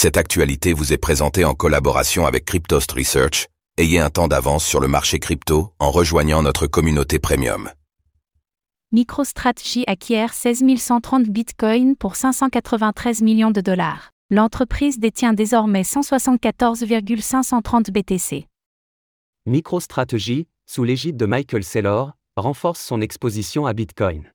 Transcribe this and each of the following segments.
Cette actualité vous est présentée en collaboration avec Cryptost Research. Ayez un temps d'avance sur le marché crypto en rejoignant notre communauté premium. MicroStrategy acquiert 16 130 bitcoins pour 593 millions de dollars. L'entreprise détient désormais 174,530 BTC. MicroStrategy, sous l'égide de Michael Saylor, renforce son exposition à Bitcoin.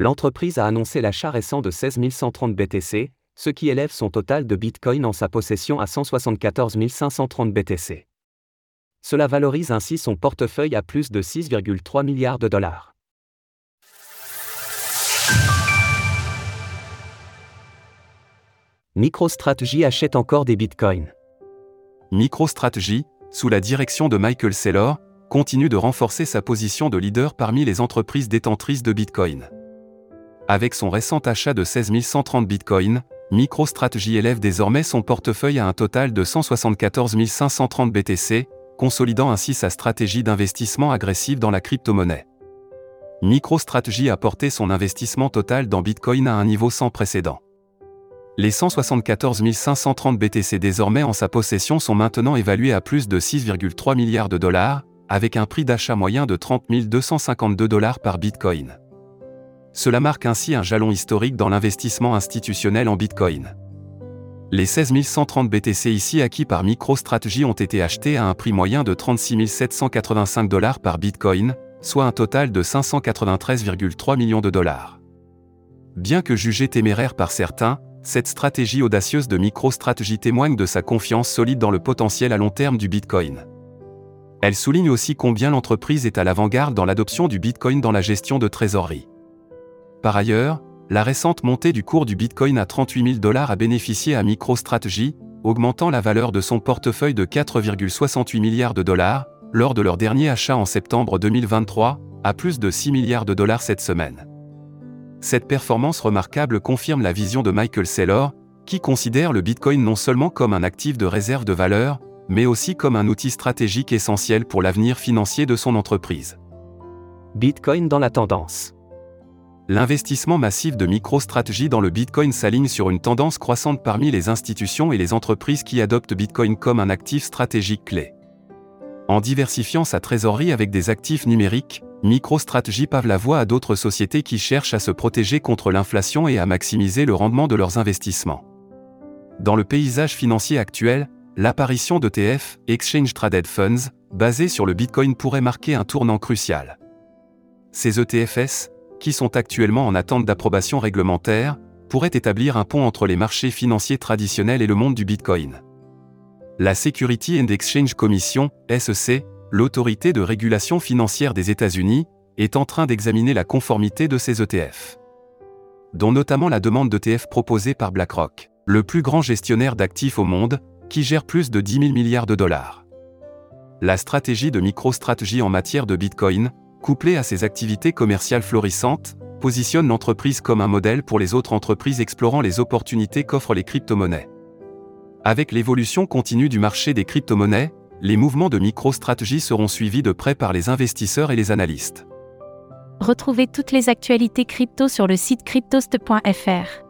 L'entreprise a annoncé l'achat récent de 16 130 BTC, ce qui élève son total de Bitcoin en sa possession à 174 530 BTC. Cela valorise ainsi son portefeuille à plus de 6,3 milliards de dollars. MicroStrategy achète encore des bitcoins. MicroStrategy, sous la direction de Michael Saylor, continue de renforcer sa position de leader parmi les entreprises détentrices de bitcoin. Avec son récent achat de 16 130 bitcoins, MicroStrategy élève désormais son portefeuille à un total de 174 530 BTC, consolidant ainsi sa stratégie d'investissement agressive dans la crypto-monnaie. MicroStrategy a porté son investissement total dans Bitcoin à un niveau sans précédent. Les 174 530 BTC désormais en sa possession sont maintenant évalués à plus de 6,3 milliards de dollars, avec un prix d'achat moyen de 30 252 dollars par Bitcoin. Cela marque ainsi un jalon historique dans l'investissement institutionnel en Bitcoin. Les 16 130 BTC ici acquis par MicroStrategy ont été achetés à un prix moyen de 36 785 dollars par Bitcoin, soit un total de 593,3 millions de dollars. Bien que jugée téméraire par certains, cette stratégie audacieuse de MicroStrategy témoigne de sa confiance solide dans le potentiel à long terme du Bitcoin. Elle souligne aussi combien l'entreprise est à l'avant-garde dans l'adoption du Bitcoin dans la gestion de trésorerie. Par ailleurs, la récente montée du cours du Bitcoin à 38 000 dollars a bénéficié à MicroStrategy, augmentant la valeur de son portefeuille de 4,68 milliards de dollars, lors de leur dernier achat en septembre 2023, à plus de 6 milliards de dollars cette semaine. Cette performance remarquable confirme la vision de Michael Saylor, qui considère le Bitcoin non seulement comme un actif de réserve de valeur, mais aussi comme un outil stratégique essentiel pour l'avenir financier de son entreprise. Bitcoin dans la tendance. L'investissement massif de MicroStrategy dans le Bitcoin s'aligne sur une tendance croissante parmi les institutions et les entreprises qui adoptent Bitcoin comme un actif stratégique clé. En diversifiant sa trésorerie avec des actifs numériques, MicroStrategy pave la voie à d'autres sociétés qui cherchent à se protéger contre l'inflation et à maximiser le rendement de leurs investissements. Dans le paysage financier actuel, l'apparition d'ETF, Exchange Traded Funds, basés sur le Bitcoin pourrait marquer un tournant crucial. Ces ETFS, qui sont actuellement en attente d'approbation réglementaire, pourraient établir un pont entre les marchés financiers traditionnels et le monde du Bitcoin. La Security and Exchange Commission, SEC, l'autorité de régulation financière des États-Unis, est en train d'examiner la conformité de ces ETF. Dont notamment la demande d'ETF proposée par BlackRock, le plus grand gestionnaire d'actifs au monde, qui gère plus de 10 000 milliards de dollars. La stratégie de MicroStrategy en matière de Bitcoin, couplée à ses activités commerciales florissantes, positionne l'entreprise comme un modèle pour les autres entreprises explorant les opportunités qu'offrent les crypto-monnaies. Avec l'évolution continue du marché des crypto-monnaies, les mouvements de MicroStrategy seront suivis de près par les investisseurs et les analystes. Retrouvez toutes les actualités crypto sur le site cryptost.fr.